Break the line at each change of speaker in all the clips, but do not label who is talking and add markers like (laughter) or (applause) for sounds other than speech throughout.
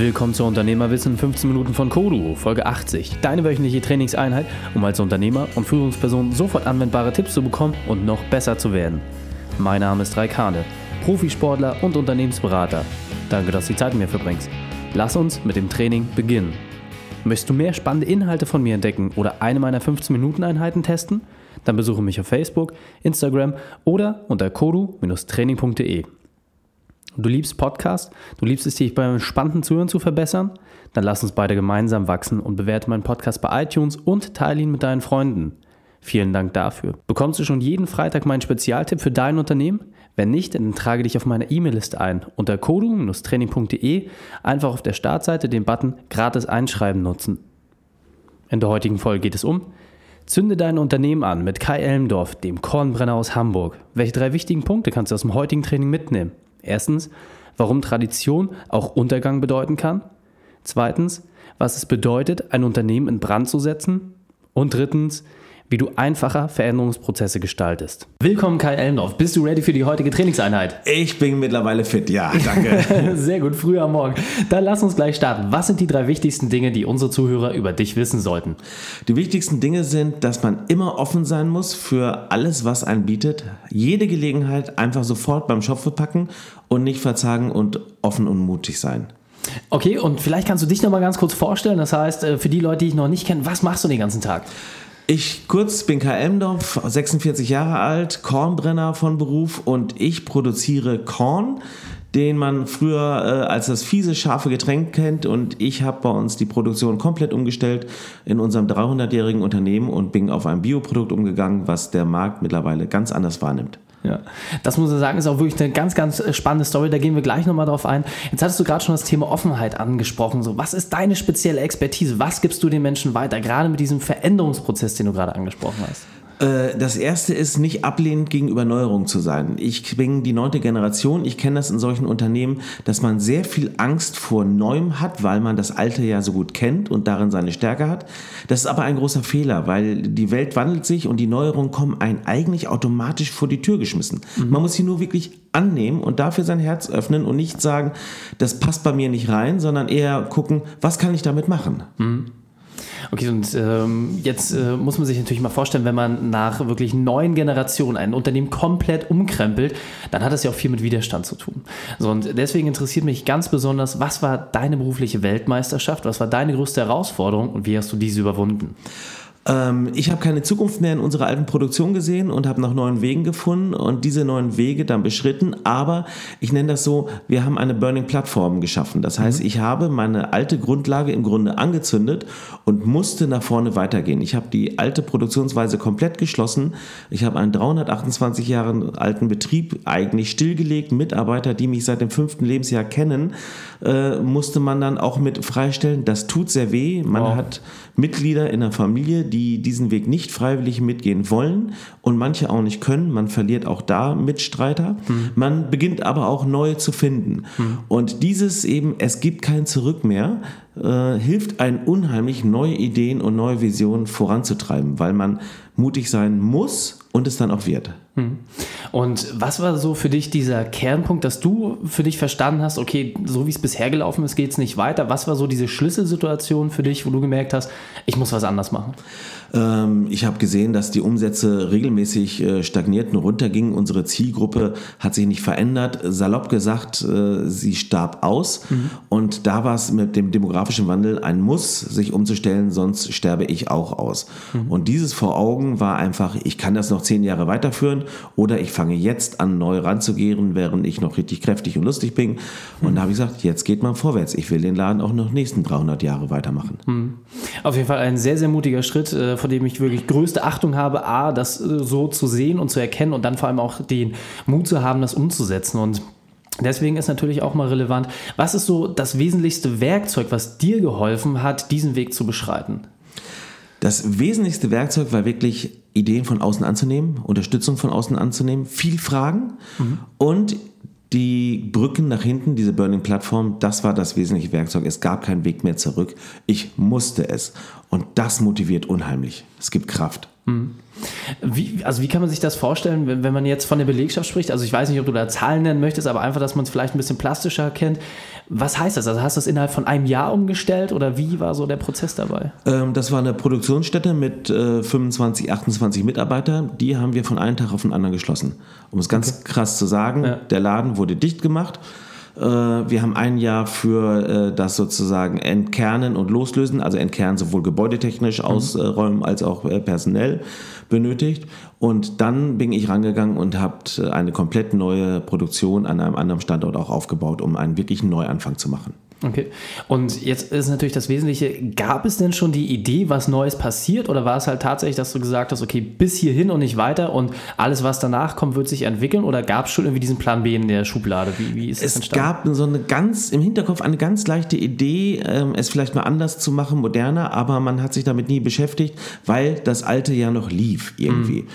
Willkommen zur Unternehmerwissen 15 Minuten von Kodu, Folge 80. Deine wöchentliche Trainingseinheit, um als Unternehmer und Führungsperson sofort anwendbare Tipps zu bekommen und noch besser zu werden. Mein Name ist Raikane, Profisportler und Unternehmensberater. Danke, dass du die Zeit mit mir verbringst. Lass uns mit dem Training beginnen. Möchtest du mehr spannende Inhalte von mir entdecken oder eine meiner 15-Minuten-Einheiten testen? Dann besuche mich auf Facebook, Instagram oder unter kodu-training.de. Du liebst Podcast? Du liebst es, dich beim spannenden Zuhören zu verbessern? Dann lass uns beide gemeinsam wachsen und bewerte meinen Podcast bei iTunes und teile ihn mit deinen Freunden. Vielen Dank dafür. Bekommst du schon jeden Freitag meinen Spezialtipp für dein Unternehmen? Wenn nicht, dann trage dich auf meiner E-Mail-Liste ein. Unter kodu-training.de einfach auf der Startseite den Button Gratis einschreiben nutzen. In der heutigen Folge geht es um Zünde dein Unternehmen an mit Kai Elmdorf, dem Kornbrenner aus Hamburg. Welche drei wichtigen Punkte kannst du aus dem heutigen Training mitnehmen? Erstens, warum Tradition auch Untergang bedeuten kann. Zweitens, was es bedeutet, ein Unternehmen in Brand zu setzen. Und drittens, wie du einfacher Veränderungsprozesse gestaltest. Willkommen Kai Elmdorf. Bist du ready für die heutige Trainingseinheit?
Ich bin mittlerweile fit, ja, danke. (laughs)
Sehr gut, früh am Morgen. Dann lass uns gleich starten. Was sind die drei wichtigsten Dinge, die unsere Zuhörer über dich wissen sollten?
Die wichtigsten Dinge sind, dass man immer offen sein muss für alles, was einen bietet. Jede Gelegenheit einfach sofort beim Schopfe packen und nicht verzagen und offen und mutig sein.
Okay, und vielleicht kannst du dich noch mal ganz kurz vorstellen. Das heißt, äh, für die Leute, die ich noch nicht kenne, was machst du den ganzen Tag?
Ich kurz bin Kai Emdorf, 46 Jahre alt, Kornbrenner von Beruf und ich produziere Korn, den man früher äh, als das fiese, scharfe Getränk kennt. Und ich habe bei uns die Produktion komplett umgestellt in unserem 300-jährigen Unternehmen und bin auf ein Bioprodukt umgegangen, was der Markt mittlerweile ganz anders wahrnimmt.
Ja, das muss ich sagen, ist auch wirklich eine ganz, ganz äh, spannende Story. Da gehen wir gleich nochmal drauf ein. Jetzt hattest du gerade schon das Thema Offenheit angesprochen. So, was ist deine spezielle Expertise? Was gibst du den Menschen weiter? Gerade mit diesem Veränderungsprozess, den du gerade angesprochen hast.
Äh, das erste ist, nicht ablehnend gegenüber Neuerungen zu sein. Ich bin die neunte Generation. Ich kenne das in solchen Unternehmen, dass man sehr viel Angst vor Neuem hat, weil man das Alte ja so gut kennt und darin seine Stärke hat. Das ist aber ein großer Fehler, weil die Welt wandelt sich und die Neuerungen kommen einen eigentlich automatisch vor die Tür geschmissen. Mhm. Man muss sie nur wirklich annehmen und dafür sein Herz öffnen und nicht sagen, das passt bei mir nicht rein, sondern eher gucken, was kann ich damit machen. Mhm.
Okay, und ähm, jetzt äh, muss man sich natürlich mal vorstellen, wenn man nach wirklich neuen Generationen ein Unternehmen komplett umkrempelt, dann hat das ja auch viel mit Widerstand zu tun. So, und deswegen interessiert mich ganz besonders, was war deine berufliche Weltmeisterschaft, was war deine größte Herausforderung und wie hast du diese überwunden?
Ähm, ich habe keine Zukunft mehr in unserer alten Produktion gesehen und habe nach neuen Wegen gefunden und diese neuen Wege dann beschritten. Aber ich nenne das so, wir haben eine Burning-Plattform geschaffen. Das heißt, mhm. ich habe meine alte Grundlage im Grunde angezündet und musste nach vorne weitergehen. Ich habe die alte Produktionsweise komplett geschlossen. Ich habe einen 328 Jahre alten Betrieb eigentlich stillgelegt. Mitarbeiter, die mich seit dem fünften Lebensjahr kennen, äh, musste man dann auch mit freistellen. Das tut sehr weh. Man wow. hat Mitglieder in der Familie, die diesen Weg nicht freiwillig mitgehen wollen und manche auch nicht können. Man verliert auch da Mitstreiter. Mhm. Man beginnt aber auch neue zu finden. Mhm. Und dieses eben, es gibt kein Zurück mehr, äh, hilft einen unheimlich, neue Ideen und neue Visionen voranzutreiben, weil man mutig sein muss und es dann auch wird. Hm.
Und was war so für dich dieser Kernpunkt, dass du für dich verstanden hast, okay, so wie es bisher gelaufen ist, geht es nicht weiter? Was war so diese Schlüsselsituation für dich, wo du gemerkt hast, ich muss was anders machen?
Ähm, ich habe gesehen, dass die Umsätze regelmäßig äh, stagnierten, runtergingen. Unsere Zielgruppe hat sich nicht verändert. Salopp gesagt, äh, sie starb aus. Mhm. Und da war es mit dem demografischen Wandel ein Muss, sich umzustellen, sonst sterbe ich auch aus. Mhm. Und dieses vor Augen war einfach, ich kann das noch zehn Jahre weiterführen oder ich fange jetzt an, neu ranzugehen, während ich noch richtig kräftig und lustig bin. Und mhm. da habe ich gesagt, jetzt geht man vorwärts. Ich will den Laden auch noch nächsten 300 Jahre weitermachen.
Mhm. Auf jeden Fall ein sehr, sehr mutiger Schritt äh, vor dem ich wirklich größte Achtung habe, A, das äh, so zu sehen und zu erkennen und dann vor allem auch den Mut zu haben, das umzusetzen. Und Deswegen ist natürlich auch mal relevant, was ist so das wesentlichste Werkzeug, was dir geholfen hat, diesen Weg zu beschreiten?
Das wesentlichste Werkzeug war wirklich Ideen von außen anzunehmen, Unterstützung von außen anzunehmen, viel Fragen mhm. und die Brücken nach hinten, diese Burning-Plattform, das war das wesentliche Werkzeug. Es gab keinen Weg mehr zurück. Ich musste es. Und das motiviert unheimlich. Es gibt Kraft. Mhm.
Wie, also wie kann man sich das vorstellen, wenn, wenn man jetzt von der Belegschaft spricht? Also ich weiß nicht, ob du da Zahlen nennen möchtest, aber einfach, dass man es vielleicht ein bisschen plastischer kennt. Was heißt das? Also hast du das innerhalb von einem Jahr umgestellt oder wie war so der Prozess dabei?
Ähm, das war eine Produktionsstätte mit äh, 25, 28 Mitarbeitern. Die haben wir von einem Tag auf den anderen geschlossen. Um es ganz okay. krass zu sagen, ja. der Laden wurde dicht gemacht. Äh, wir haben ein Jahr für äh, das sozusagen Entkernen und Loslösen, also Entkernen sowohl gebäudetechnisch mhm. ausräumen als auch äh, personell benötigt. Und dann bin ich rangegangen und habe eine komplett neue Produktion an einem anderen Standort auch aufgebaut, um einen wirklichen Neuanfang zu machen.
Okay. Und jetzt ist natürlich das Wesentliche, gab es denn schon die Idee, was Neues passiert oder war es halt tatsächlich, dass du gesagt hast, okay, bis hierhin und nicht weiter und alles, was danach kommt, wird sich entwickeln oder gab es schon irgendwie diesen Plan B in der Schublade? Wie, wie ist
das es entstanden? Es gab so eine ganz, im Hinterkopf eine ganz leichte Idee, ähm, es vielleicht mal anders zu machen, moderner, aber man hat sich damit nie beschäftigt, weil das Alte ja noch lief irgendwie. Mhm.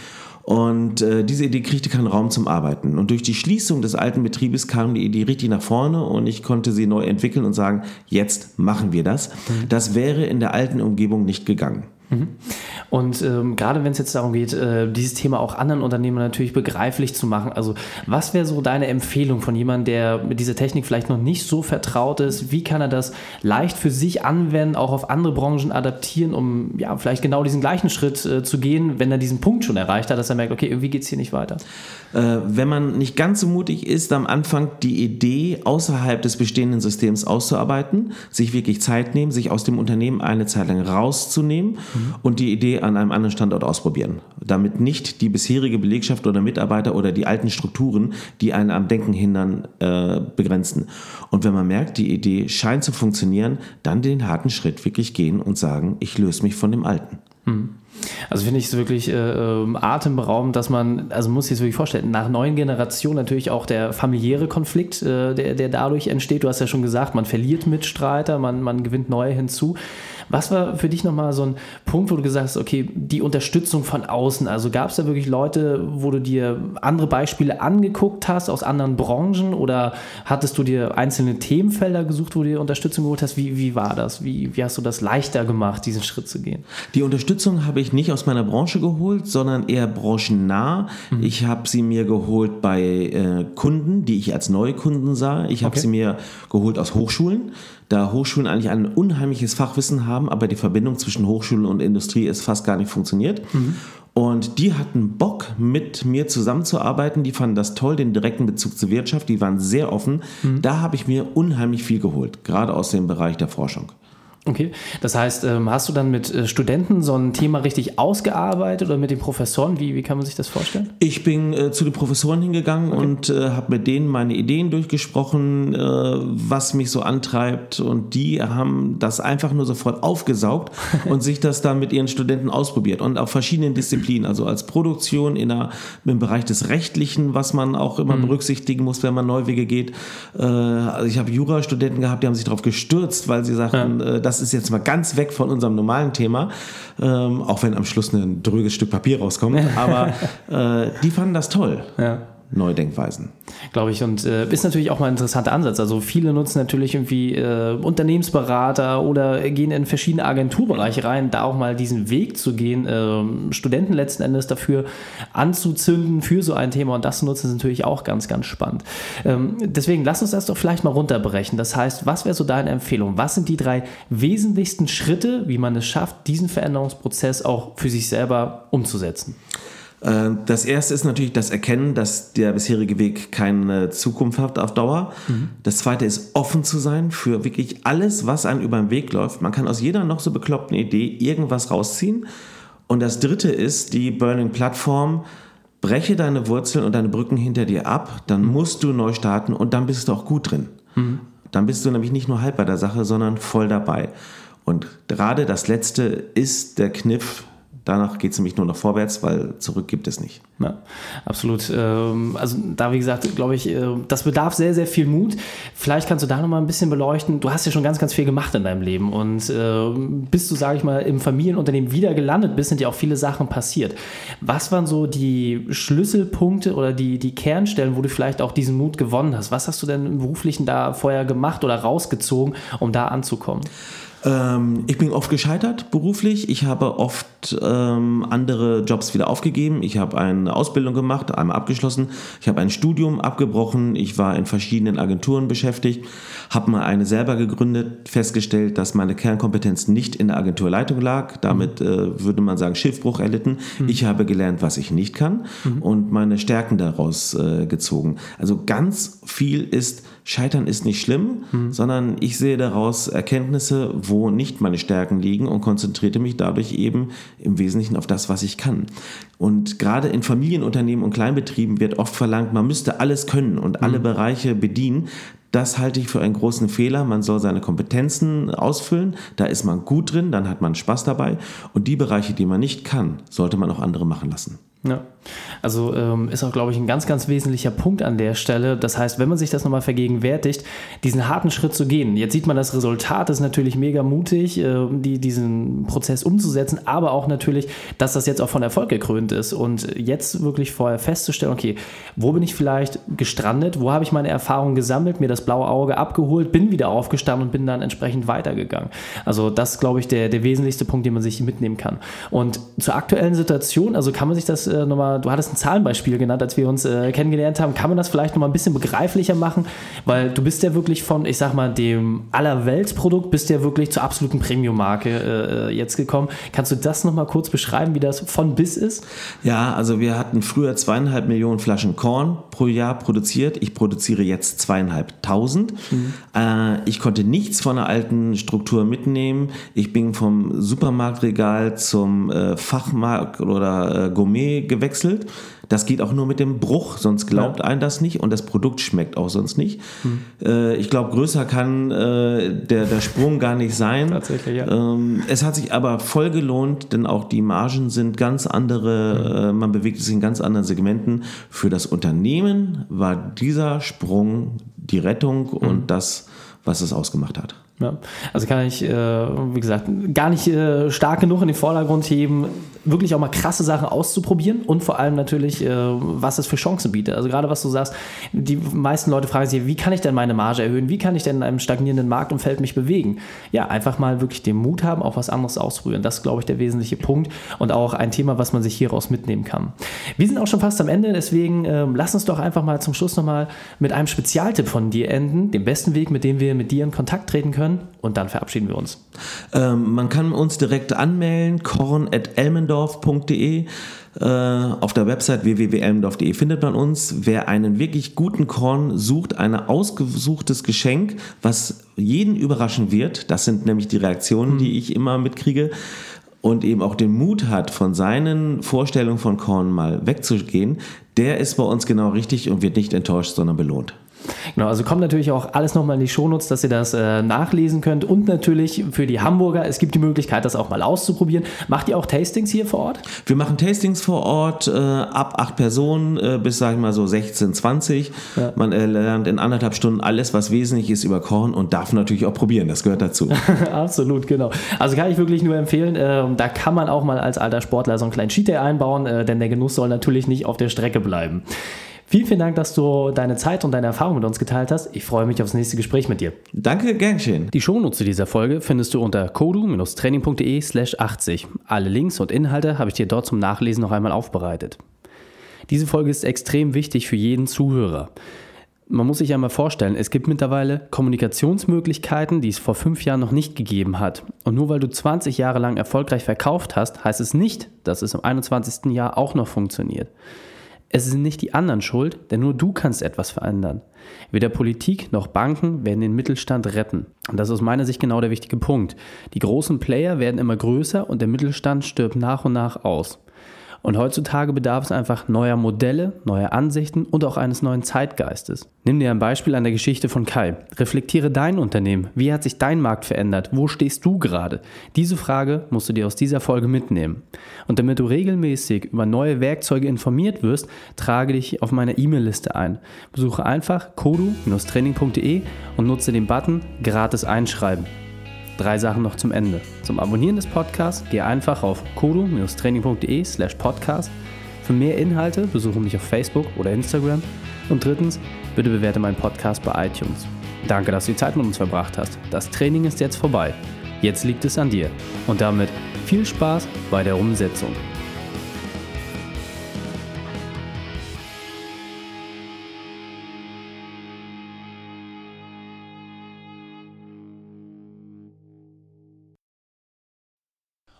Und äh, diese Idee kriegte keinen Raum zum Arbeiten. Und durch die Schließung des alten Betriebes kam die Idee richtig nach vorne und ich konnte sie neu entwickeln und sagen, jetzt machen wir das. Mhm. Das wäre in der alten Umgebung nicht gegangen.
Mhm. Und ähm, gerade wenn es jetzt darum geht, äh, dieses Thema auch anderen Unternehmen natürlich begreiflich zu machen, also was wäre so deine Empfehlung von jemandem, der mit dieser Technik vielleicht noch nicht so vertraut ist? Wie kann er das leicht für sich anwenden, auch auf andere Branchen adaptieren, um ja vielleicht genau diesen gleichen Schritt äh, zu gehen, wenn er diesen Punkt schon erreicht hat, dass er merkt, okay, irgendwie geht es hier nicht weiter?
Äh, wenn man nicht ganz so mutig ist, am Anfang die Idee außerhalb des bestehenden Systems auszuarbeiten, sich wirklich Zeit nehmen, sich aus dem Unternehmen eine Zeit lang rauszunehmen und die Idee an einem anderen Standort ausprobieren. Damit nicht die bisherige Belegschaft oder Mitarbeiter oder die alten Strukturen, die einen am Denken hindern, äh, begrenzen. Und wenn man merkt, die Idee scheint zu funktionieren, dann den harten Schritt wirklich gehen und sagen, ich löse mich von dem Alten. Mhm.
Also finde ich es wirklich äh, ähm, atemberaubend, dass man, also muss ich es wirklich vorstellen, nach neuen Generationen natürlich auch der familiäre Konflikt, äh, der, der dadurch entsteht. Du hast ja schon gesagt, man verliert Mitstreiter, man, man gewinnt neue hinzu. Was war für dich nochmal so ein Punkt, wo du gesagt hast, okay, die Unterstützung von außen, also gab es da wirklich Leute, wo du dir andere Beispiele angeguckt hast aus anderen Branchen oder hattest du dir einzelne Themenfelder gesucht, wo du dir Unterstützung geholt hast? Wie, wie war das? Wie, wie hast du das leichter gemacht, diesen Schritt zu gehen?
Die Unterstützung habe ich nicht aus meiner Branche geholt, sondern eher branchennah. Mhm. Ich habe sie mir geholt bei äh, Kunden, die ich als Neukunden sah. Ich habe okay. sie mir geholt aus Hochschulen da Hochschulen eigentlich ein unheimliches Fachwissen haben, aber die Verbindung zwischen Hochschule und Industrie ist fast gar nicht funktioniert. Mhm. Und die hatten Bock, mit mir zusammenzuarbeiten. Die fanden das toll, den direkten Bezug zur Wirtschaft. Die waren sehr offen. Mhm. Da habe ich mir unheimlich viel geholt, gerade aus dem Bereich der Forschung.
Okay, das heißt, ähm, hast du dann mit äh, Studenten so ein Thema richtig ausgearbeitet oder mit den Professoren? Wie, wie kann man sich das vorstellen?
Ich bin äh, zu den Professoren hingegangen okay. und äh, habe mit denen meine Ideen durchgesprochen, äh, was mich so antreibt. Und die haben das einfach nur sofort aufgesaugt (laughs) und sich das dann mit ihren Studenten ausprobiert. Und auf verschiedenen Disziplinen, also als Produktion in der, im Bereich des Rechtlichen, was man auch immer mhm. berücksichtigen muss, wenn man Neuwege geht. Äh, also ich habe Jurastudenten gehabt, die haben sich darauf gestürzt, weil sie sagten, ja. Äh, das das ist jetzt mal ganz weg von unserem normalen Thema, ähm, auch wenn am Schluss ein dröges Stück Papier rauskommt. Aber äh, die fanden das toll. Ja. Neudenkweisen.
Glaube ich. Und äh, ist natürlich auch mal ein interessanter Ansatz. Also viele nutzen natürlich irgendwie äh, Unternehmensberater oder gehen in verschiedene Agenturbereiche rein, da auch mal diesen Weg zu gehen, äh, Studenten letzten Endes dafür anzuzünden für so ein Thema. Und das zu nutzen ist natürlich auch ganz, ganz spannend. Ähm, deswegen lass uns das doch vielleicht mal runterbrechen. Das heißt, was wäre so deine Empfehlung? Was sind die drei wesentlichsten Schritte, wie man es schafft, diesen Veränderungsprozess auch für sich selber umzusetzen?
Äh, das erste ist natürlich das Erkennen, dass der bisherige Weg keine Zukunft hat auf Dauer. Mhm. Das zweite ist offen zu sein für wirklich alles, was einem über den Weg läuft. Man kann aus jeder noch so bekloppten Idee irgendwas rausziehen. Und das dritte ist die Burning Plattform. Breche deine Wurzeln und deine Brücken hinter dir ab, dann mhm. musst du neu starten und dann bist du auch gut drin. Mhm. Dann bist du nämlich nicht nur halb bei der Sache, sondern voll dabei. Und gerade das letzte ist der Kniff, Danach geht es nämlich nur noch vorwärts, weil zurück gibt es nicht.
Ja, absolut. Ähm, also da, wie gesagt, glaube ich, äh, das bedarf sehr, sehr viel Mut. Vielleicht kannst du da nochmal ein bisschen beleuchten. Du hast ja schon ganz, ganz viel gemacht in deinem Leben und äh, bis du, sage ich mal, im Familienunternehmen wieder gelandet bist, sind ja auch viele Sachen passiert. Was waren so die Schlüsselpunkte oder die, die Kernstellen, wo du vielleicht auch diesen Mut gewonnen hast? Was hast du denn im Beruflichen da vorher gemacht oder rausgezogen, um da anzukommen?
Ähm, ich bin oft gescheitert beruflich. Ich habe oft ähm, andere Jobs wieder aufgegeben. Ich habe eine Ausbildung gemacht, einmal abgeschlossen. Ich habe ein Studium abgebrochen. Ich war in verschiedenen Agenturen beschäftigt, habe mal eine selber gegründet, festgestellt, dass meine Kernkompetenz nicht in der Agenturleitung lag. Damit äh, würde man sagen, Schiffbruch erlitten. Mhm. Ich habe gelernt, was ich nicht kann mhm. und meine Stärken daraus äh, gezogen. Also ganz viel ist Scheitern ist nicht schlimm, mhm. sondern ich sehe daraus Erkenntnisse, wo nicht meine Stärken liegen und konzentriere mich dadurch eben im Wesentlichen auf das, was ich kann. Und gerade in Familienunternehmen und Kleinbetrieben wird oft verlangt, man müsste alles können und alle mhm. Bereiche bedienen. Das halte ich für einen großen Fehler. Man soll seine Kompetenzen ausfüllen. Da ist man gut drin, dann hat man Spaß dabei. Und die Bereiche, die man nicht kann, sollte man auch andere machen lassen.
Ja. Also ähm, ist auch, glaube ich, ein ganz, ganz wesentlicher Punkt an der Stelle. Das heißt, wenn man sich das nochmal vergegenwärtigt, diesen harten Schritt zu gehen. Jetzt sieht man das Resultat, ist natürlich mega mutig, äh, die, diesen Prozess umzusetzen, aber auch natürlich, dass das jetzt auch von Erfolg gekrönt ist. Und jetzt wirklich vorher festzustellen, okay, wo bin ich vielleicht gestrandet, wo habe ich meine Erfahrungen gesammelt, mir das blaue Auge abgeholt, bin wieder aufgestanden und bin dann entsprechend weitergegangen. Also das ist, glaube ich, der, der wesentlichste Punkt, den man sich mitnehmen kann. Und zur aktuellen Situation, also kann man sich das äh, nochmal, du hattest ein Zahlenbeispiel genannt, als wir uns äh, kennengelernt haben. Kann man das vielleicht nochmal ein bisschen begreiflicher machen? Weil du bist ja wirklich von, ich sag mal, dem Allerweltsprodukt, bist ja wirklich zur absoluten Premium-Marke äh, jetzt gekommen. Kannst du das nochmal kurz beschreiben, wie das von bis ist?
Ja, also wir hatten früher zweieinhalb Millionen Flaschen Korn pro Jahr produziert. Ich produziere jetzt zweieinhalbtausend. Mhm. Äh, ich konnte nichts von der alten Struktur mitnehmen. Ich bin vom Supermarktregal zum äh, Fachmarkt oder äh, Gourmet gewechselt. Das geht auch nur mit dem Bruch, sonst glaubt ja. ein das nicht und das Produkt schmeckt auch sonst nicht. Hm. Äh, ich glaube, größer kann äh, der, der Sprung gar nicht sein. Tatsächlich, ja. Ähm, es hat sich aber voll gelohnt, denn auch die Margen sind ganz andere, hm. äh, man bewegt sich in ganz anderen Segmenten. Für das Unternehmen war dieser Sprung die Rettung hm. und das, was es ausgemacht hat.
Ja. Also kann ich, äh, wie gesagt, gar nicht äh, stark genug in den Vordergrund heben, wirklich auch mal krasse Sachen auszuprobieren und vor allem natürlich, äh, was es für Chancen bietet. Also gerade was du sagst, die meisten Leute fragen sich, wie kann ich denn meine Marge erhöhen? Wie kann ich denn in einem stagnierenden Marktumfeld mich bewegen? Ja, einfach mal wirklich den Mut haben, auch was anderes auszuprobieren. Das ist, glaube ich, der wesentliche Punkt und auch ein Thema, was man sich hieraus mitnehmen kann. Wir sind auch schon fast am Ende, deswegen ähm, lass uns doch einfach mal zum Schluss nochmal mit einem Spezialtipp von dir enden, dem besten Weg, mit dem wir mit dir in Kontakt treten können und dann verabschieden wir uns.
Ähm, man kann uns direkt anmelden, korn.elmendorf.de. Äh, auf der Website www.elmendorf.de findet man uns. Wer einen wirklich guten Korn sucht, ein ausgesuchtes Geschenk, was jeden überraschen wird, das sind nämlich die Reaktionen, mhm. die ich immer mitkriege, und eben auch den Mut hat, von seinen Vorstellungen von Korn mal wegzugehen, der ist bei uns genau richtig und wird nicht enttäuscht, sondern belohnt.
Genau, also kommt natürlich auch alles nochmal in die Shownotes, dass ihr das äh, nachlesen könnt. Und natürlich für die Hamburger, es gibt die Möglichkeit, das auch mal auszuprobieren. Macht ihr auch Tastings hier vor Ort?
Wir machen Tastings vor Ort äh, ab acht Personen äh, bis, sag ich mal, so 16, 20. Ja. Man äh, lernt in anderthalb Stunden alles, was wesentlich ist über Korn und darf natürlich auch probieren. Das gehört dazu. (laughs)
Absolut, genau. Also kann ich wirklich nur empfehlen. Ähm, da kann man auch mal als alter Sportler so einen kleinen Cheat einbauen, äh, denn der Genuss soll natürlich nicht auf der Strecke bleiben. Vielen, vielen Dank, dass du deine Zeit und deine Erfahrung mit uns geteilt hast. Ich freue mich aufs nächste Gespräch mit dir.
Danke, gern geschehen.
Die Shownotes zu dieser Folge findest du unter kodu-training.de slash 80. Alle Links und Inhalte habe ich dir dort zum Nachlesen noch einmal aufbereitet. Diese Folge ist extrem wichtig für jeden Zuhörer. Man muss sich ja mal vorstellen, es gibt mittlerweile Kommunikationsmöglichkeiten, die es vor fünf Jahren noch nicht gegeben hat. Und nur weil du 20 Jahre lang erfolgreich verkauft hast, heißt es nicht, dass es im 21. Jahr auch noch funktioniert. Es sind nicht die anderen schuld, denn nur du kannst etwas verändern. Weder Politik noch Banken werden den Mittelstand retten. Und das ist aus meiner Sicht genau der wichtige Punkt. Die großen Player werden immer größer und der Mittelstand stirbt nach und nach aus. Und heutzutage bedarf es einfach neuer Modelle, neuer Ansichten und auch eines neuen Zeitgeistes. Nimm dir ein Beispiel an der Geschichte von Kai. Reflektiere dein Unternehmen. Wie hat sich dein Markt verändert? Wo stehst du gerade? Diese Frage musst du dir aus dieser Folge mitnehmen. Und damit du regelmäßig über neue Werkzeuge informiert wirst, trage dich auf meine E-Mail-Liste ein. Besuche einfach kodu-training.de und nutze den Button gratis einschreiben. Drei Sachen noch zum Ende. Zum Abonnieren des Podcasts geh einfach auf kodu-training.de slash podcast. Für mehr Inhalte besuche mich auf Facebook oder Instagram. Und drittens, bitte bewerte meinen Podcast bei iTunes. Danke, dass du die Zeit mit uns verbracht hast. Das Training ist jetzt vorbei.
Jetzt liegt es an dir. Und damit viel Spaß bei der Umsetzung.